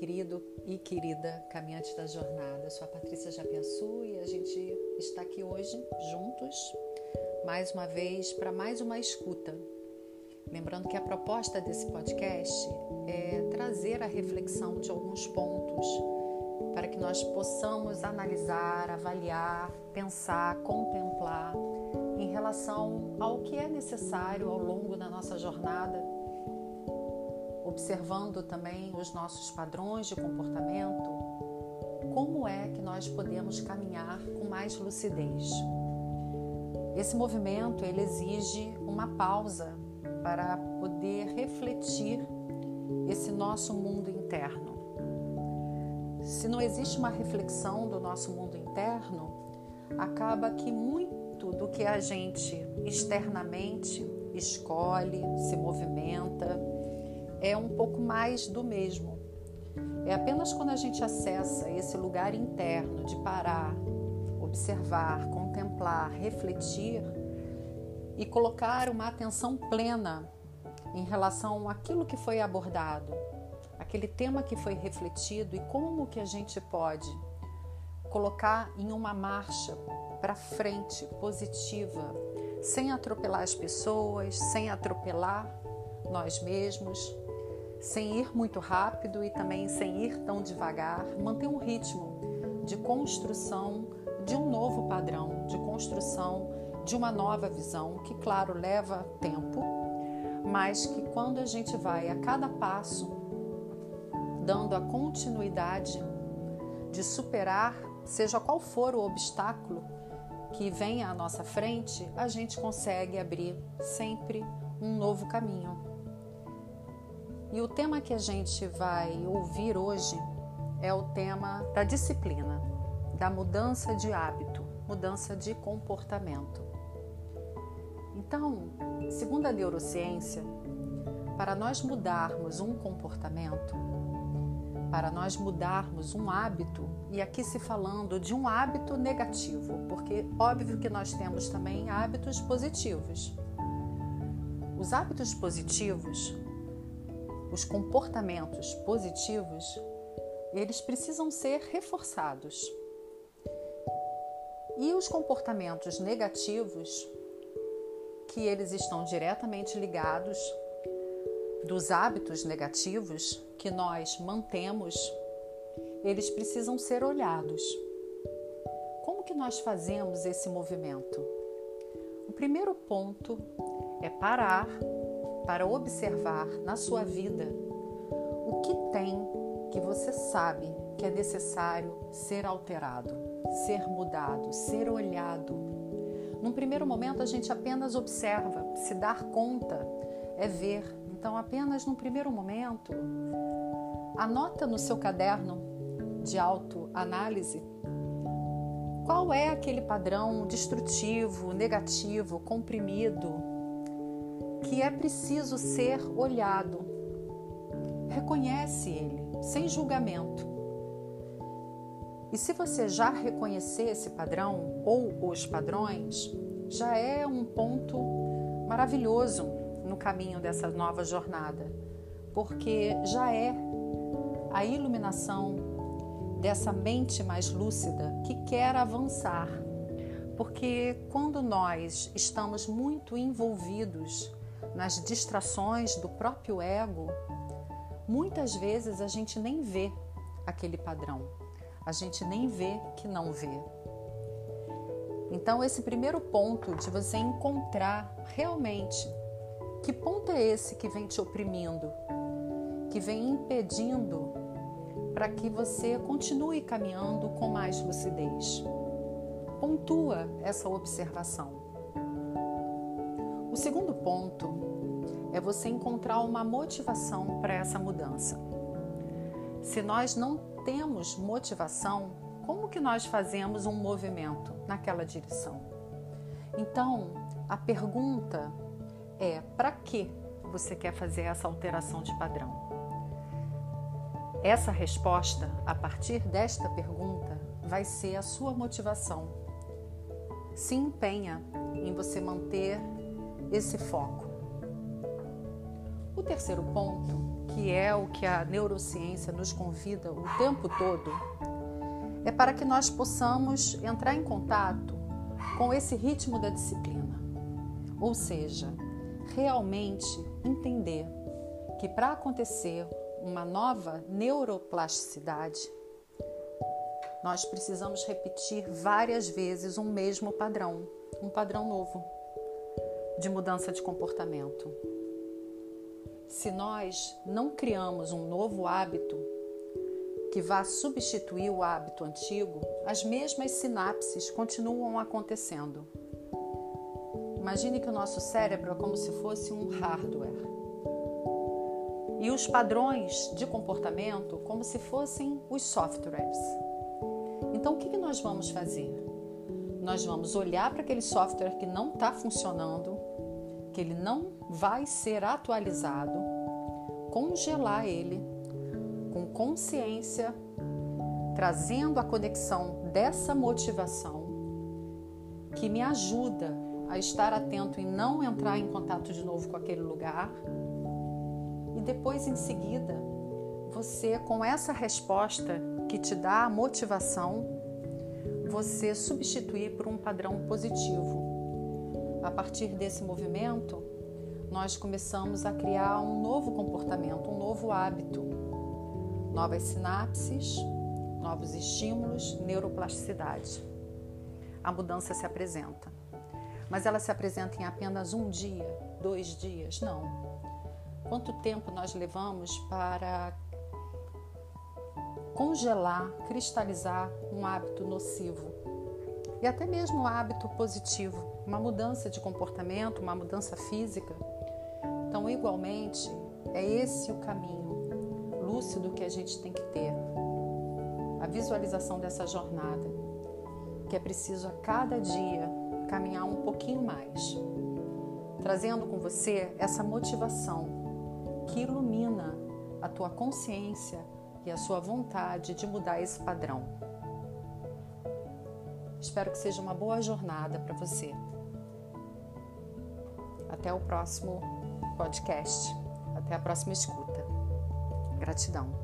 querido e querida caminhante da jornada. Eu sou a Patrícia Japiaçu e a gente está aqui hoje juntos, mais uma vez, para mais uma escuta. Lembrando que a proposta desse podcast é trazer a reflexão de alguns pontos para que nós possamos analisar, avaliar, pensar, contemplar em relação ao que é necessário ao longo da nossa jornada observando também os nossos padrões de comportamento, como é que nós podemos caminhar com mais lucidez. Esse movimento ele exige uma pausa para poder refletir esse nosso mundo interno. Se não existe uma reflexão do nosso mundo interno, acaba que muito do que a gente externamente escolhe, se movimenta, é um pouco mais do mesmo. É apenas quando a gente acessa esse lugar interno de parar, observar, contemplar, refletir e colocar uma atenção plena em relação àquilo que foi abordado, aquele tema que foi refletido e como que a gente pode colocar em uma marcha para frente positiva, sem atropelar as pessoas, sem atropelar nós mesmos, sem ir muito rápido e também sem ir tão devagar, manter um ritmo de construção de um novo padrão, de construção de uma nova visão, que, claro, leva tempo, mas que quando a gente vai a cada passo dando a continuidade de superar, seja qual for o obstáculo que venha à nossa frente, a gente consegue abrir sempre um novo caminho. E o tema que a gente vai ouvir hoje é o tema da disciplina, da mudança de hábito, mudança de comportamento. Então, segundo a neurociência, para nós mudarmos um comportamento, para nós mudarmos um hábito, e aqui se falando de um hábito negativo, porque óbvio que nós temos também hábitos positivos. Os hábitos positivos os comportamentos positivos, eles precisam ser reforçados. E os comportamentos negativos, que eles estão diretamente ligados dos hábitos negativos que nós mantemos, eles precisam ser olhados. Como que nós fazemos esse movimento? O primeiro ponto é parar para observar na sua vida o que tem que você sabe que é necessário ser alterado, ser mudado, ser olhado. Num primeiro momento, a gente apenas observa, se dar conta é ver. Então, apenas num primeiro momento, anota no seu caderno de autoanálise qual é aquele padrão destrutivo, negativo, comprimido, que é preciso ser olhado. Reconhece ele, sem julgamento. E se você já reconhecer esse padrão ou os padrões, já é um ponto maravilhoso no caminho dessa nova jornada, porque já é a iluminação dessa mente mais lúcida que quer avançar. Porque quando nós estamos muito envolvidos nas distrações do próprio ego, muitas vezes a gente nem vê aquele padrão, a gente nem vê que não vê. Então, esse primeiro ponto de você encontrar realmente que ponto é esse que vem te oprimindo, que vem impedindo para que você continue caminhando com mais lucidez. Pontua essa observação. O segundo ponto é você encontrar uma motivação para essa mudança. Se nós não temos motivação, como que nós fazemos um movimento naquela direção? Então, a pergunta é: para que você quer fazer essa alteração de padrão? Essa resposta, a partir desta pergunta, vai ser a sua motivação. Se empenha em você manter esse foco. O terceiro ponto que é o que a neurociência nos convida o tempo todo, é para que nós possamos entrar em contato com esse ritmo da disciplina. Ou seja, realmente entender que para acontecer uma nova neuroplasticidade, nós precisamos repetir várias vezes um mesmo padrão, um padrão novo de mudança de comportamento. Se nós não criamos um novo hábito que vá substituir o hábito antigo, as mesmas sinapses continuam acontecendo. Imagine que o nosso cérebro é como se fosse um hardware. E os padrões de comportamento como se fossem os softwares. Então, o que nós vamos fazer? Nós vamos olhar para aquele software que não está funcionando, que ele não vai ser atualizado, congelar ele com consciência, trazendo a conexão dessa motivação que me ajuda a estar atento e não entrar em contato de novo com aquele lugar. E depois, em seguida, você, com essa resposta que te dá a motivação, você substituir por um padrão positivo. A partir desse movimento, nós começamos a criar um novo comportamento, um novo hábito, novas sinapses, novos estímulos, neuroplasticidade. A mudança se apresenta. Mas ela se apresenta em apenas um dia, dois dias? Não. Quanto tempo nós levamos para congelar, cristalizar um hábito nocivo? E até mesmo um hábito positivo, uma mudança de comportamento, uma mudança física. Então, igualmente, é esse o caminho lúcido que a gente tem que ter. A visualização dessa jornada, que é preciso a cada dia caminhar um pouquinho mais, trazendo com você essa motivação que ilumina a tua consciência e a sua vontade de mudar esse padrão. Espero que seja uma boa jornada para você. Até o próximo podcast. Até a próxima escuta. Gratidão.